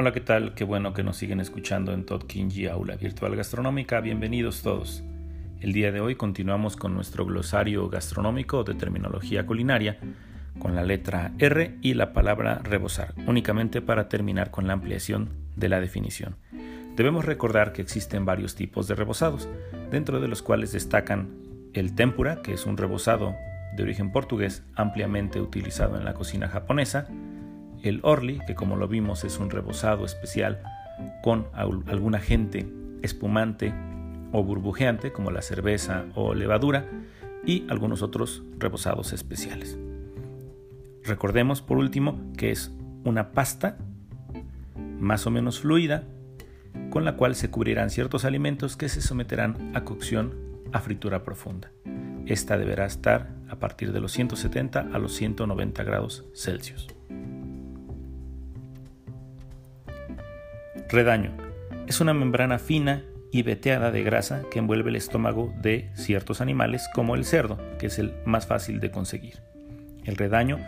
Hola, ¿qué tal? Qué bueno que nos siguen escuchando en Todd Kinji Aula Virtual Gastronómica. Bienvenidos todos. El día de hoy continuamos con nuestro glosario gastronómico de terminología culinaria con la letra R y la palabra rebosar, únicamente para terminar con la ampliación de la definición. Debemos recordar que existen varios tipos de rebozados, dentro de los cuales destacan el tempura, que es un rebozado de origen portugués ampliamente utilizado en la cocina japonesa, el orly, que como lo vimos es un rebozado especial con algún agente espumante o burbujeante como la cerveza o levadura y algunos otros rebozados especiales. Recordemos por último que es una pasta más o menos fluida con la cual se cubrirán ciertos alimentos que se someterán a cocción a fritura profunda. Esta deberá estar a partir de los 170 a los 190 grados Celsius. Redaño. Es una membrana fina y veteada de grasa que envuelve el estómago de ciertos animales como el cerdo, que es el más fácil de conseguir. El redaño,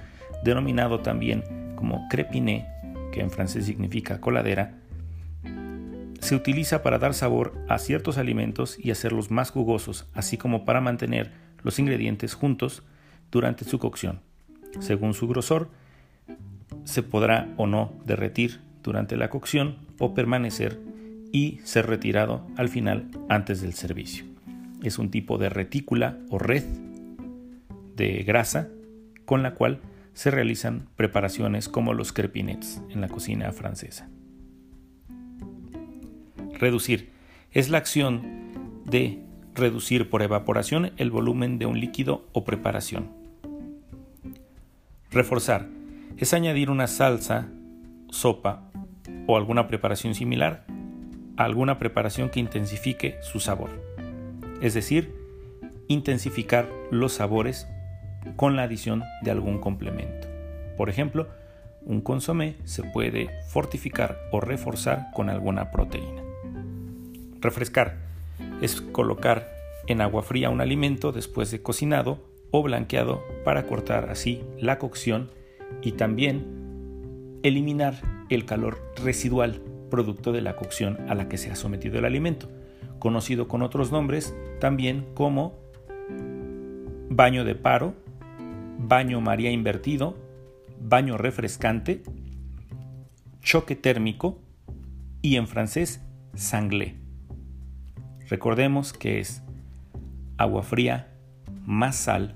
denominado también como crepiné, que en francés significa coladera, se utiliza para dar sabor a ciertos alimentos y hacerlos más jugosos, así como para mantener los ingredientes juntos durante su cocción. Según su grosor, se podrá o no derretir durante la cocción o permanecer y ser retirado al final antes del servicio. Es un tipo de retícula o red de grasa con la cual se realizan preparaciones como los crepinets en la cocina francesa. Reducir es la acción de reducir por evaporación el volumen de un líquido o preparación. Reforzar es añadir una salsa, sopa o alguna preparación similar alguna preparación que intensifique su sabor. Es decir, intensificar los sabores con la adición de algún complemento. Por ejemplo, un consomé se puede fortificar o reforzar con alguna proteína. Refrescar es colocar en agua fría un alimento después de cocinado o blanqueado para cortar así la cocción y también eliminar el calor residual producto de la cocción a la que se ha sometido el alimento, conocido con otros nombres también como baño de paro, baño María invertido, baño refrescante, choque térmico y en francés sanglé. Recordemos que es agua fría más sal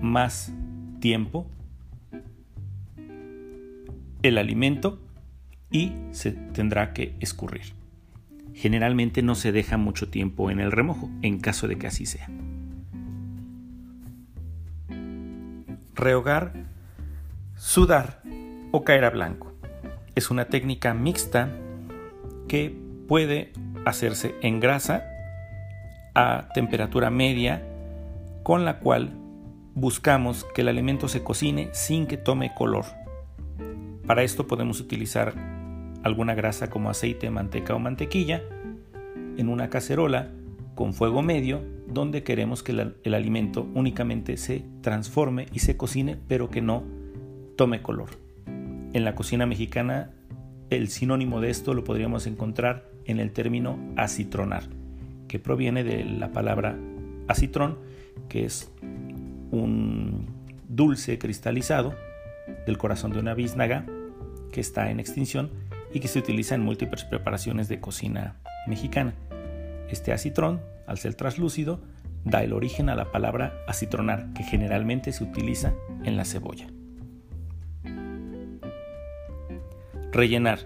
más tiempo el alimento y se tendrá que escurrir. Generalmente no se deja mucho tiempo en el remojo, en caso de que así sea. Rehogar, sudar o caer a blanco. Es una técnica mixta que puede hacerse en grasa a temperatura media con la cual buscamos que el alimento se cocine sin que tome color para esto podemos utilizar alguna grasa como aceite, manteca o mantequilla en una cacerola con fuego medio donde queremos que el, alimento únicamente se transforme y se cocine pero que no tome color. En la cocina mexicana el sinónimo de esto lo podríamos encontrar en el término acitronar, que proviene de la palabra acitrón, que es un dulce cristalizado del corazón de una biznaga que está en extinción y que se utiliza en múltiples preparaciones de cocina mexicana. Este acitrón, al ser traslúcido, da el origen a la palabra acitronar, que generalmente se utiliza en la cebolla. Rellenar.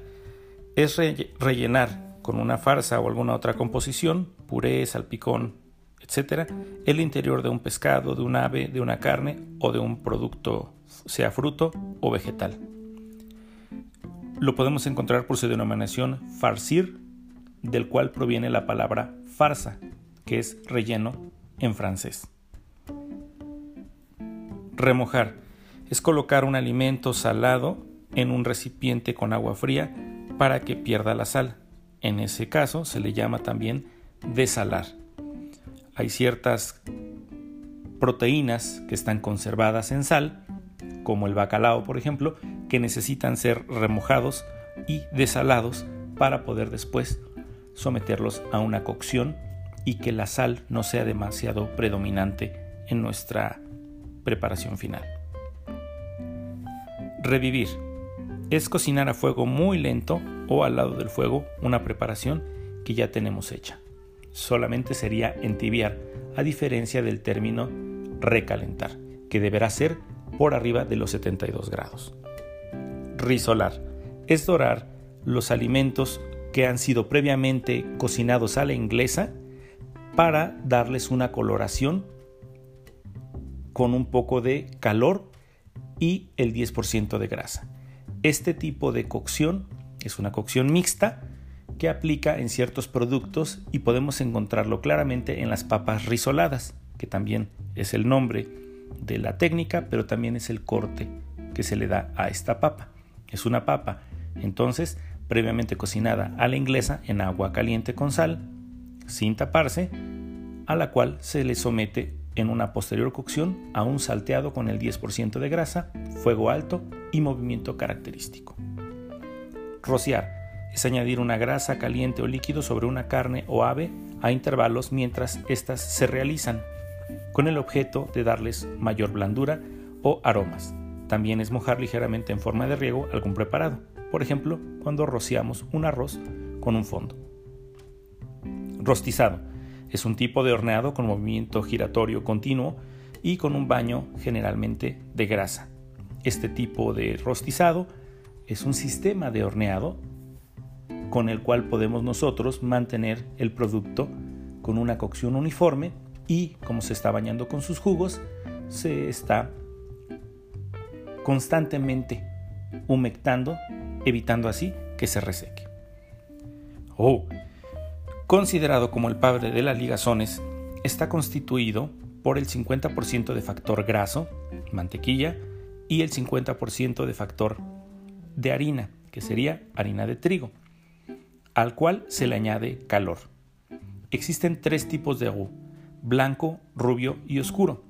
Es rellenar con una farsa o alguna otra composición, puré, salpicón, etc., el interior de un pescado, de un ave, de una carne o de un producto sea fruto o vegetal. Lo podemos encontrar por su denominación farcir, del cual proviene la palabra farsa, que es relleno en francés. Remojar es colocar un alimento salado en un recipiente con agua fría para que pierda la sal. En ese caso se le llama también desalar. Hay ciertas proteínas que están conservadas en sal como el bacalao por ejemplo, que necesitan ser remojados y desalados para poder después someterlos a una cocción y que la sal no sea demasiado predominante en nuestra preparación final. Revivir. Es cocinar a fuego muy lento o al lado del fuego una preparación que ya tenemos hecha. Solamente sería entibiar, a diferencia del término recalentar, que deberá ser por arriba de los 72 grados. Risolar. Es dorar los alimentos que han sido previamente cocinados a la inglesa para darles una coloración con un poco de calor y el 10% de grasa. Este tipo de cocción es una cocción mixta que aplica en ciertos productos y podemos encontrarlo claramente en las papas risoladas, que también es el nombre de la técnica, pero también es el corte que se le da a esta papa. Es una papa, entonces, previamente cocinada a la inglesa en agua caliente con sal, sin taparse, a la cual se le somete en una posterior cocción a un salteado con el 10% de grasa, fuego alto y movimiento característico. Rociar es añadir una grasa caliente o líquido sobre una carne o ave a intervalos mientras éstas se realizan, con el objeto de darles mayor blandura o aromas. También es mojar ligeramente en forma de riego algún preparado, por ejemplo, cuando rociamos un arroz con un fondo. Rostizado es un tipo de horneado con movimiento giratorio continuo y con un baño generalmente de grasa. Este tipo de rostizado es un sistema de horneado con el cual podemos nosotros mantener el producto con una cocción uniforme y como se está bañando con sus jugos, se está constantemente humectando, evitando así que se reseque. Oh, considerado como el padre de las ligazones, está constituido por el 50% de factor graso, mantequilla, y el 50% de factor de harina, que sería harina de trigo, al cual se le añade calor. Existen tres tipos de roux, blanco, rubio y oscuro.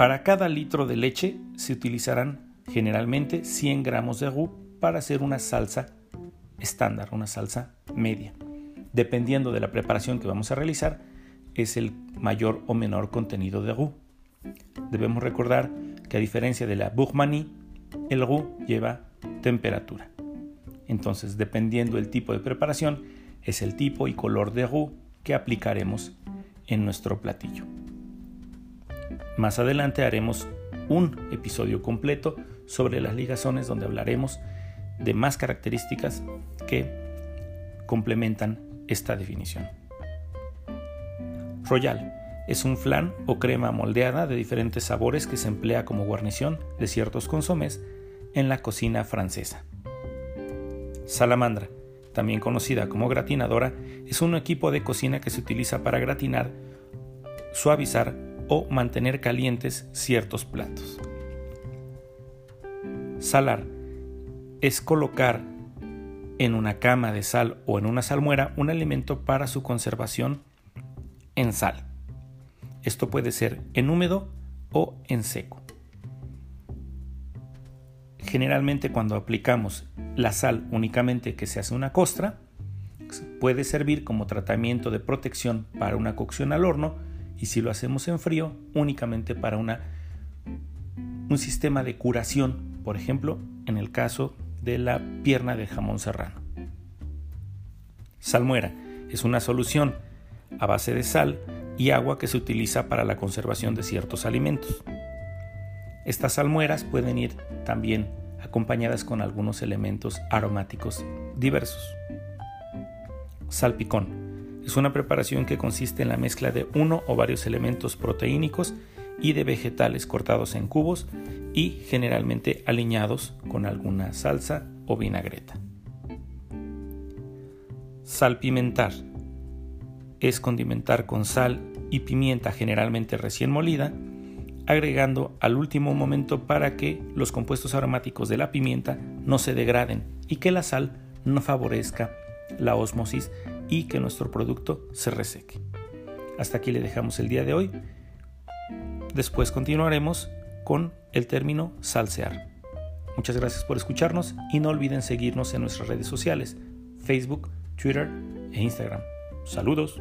Para cada litro de leche se utilizarán generalmente 100 gramos de roux para hacer una salsa estándar, una salsa media. Dependiendo de la preparación que vamos a realizar, es el mayor o menor contenido de roux. Debemos recordar que a diferencia de la bourmanie, el roux lleva temperatura. Entonces, dependiendo del tipo de preparación, es el tipo y color de roux que aplicaremos en nuestro platillo. Más adelante haremos un episodio completo sobre las ligazones donde hablaremos de más características que complementan esta definición. Royal es un flan o crema moldeada de diferentes sabores que se emplea como guarnición de ciertos consomés en la cocina francesa. Salamandra, también conocida como gratinadora, es un equipo de cocina que se utiliza para gratinar, suavizar o mantener calientes ciertos platos. Salar es colocar en una cama de sal o en una salmuera un alimento para su conservación en sal. Esto puede ser en húmedo o en seco. Generalmente cuando aplicamos la sal únicamente que se hace una costra, puede servir como tratamiento de protección para una cocción al horno y si lo hacemos en frío únicamente para una, un sistema de curación, por ejemplo, en el caso de la pierna de jamón serrano. Salmuera es una solución a base de sal y agua que se utiliza para la conservación de ciertos alimentos. Estas salmueras pueden ir también acompañadas con algunos elementos aromáticos diversos. Salpicón es una preparación que consiste en la mezcla de uno o varios elementos proteínicos y de vegetales cortados en cubos y generalmente aliñados con alguna salsa o vinagreta. Salpimentar es condimentar con sal y pimienta generalmente recién molida, agregando al último momento para que los compuestos aromáticos de la pimienta no se degraden y que la sal no favorezca la osmosis y que nuestro producto se reseque. Hasta aquí le dejamos el día de hoy. Después continuaremos con el término salsear. Muchas gracias por escucharnos y no olviden seguirnos en nuestras redes sociales, Facebook, Twitter e Instagram. Saludos.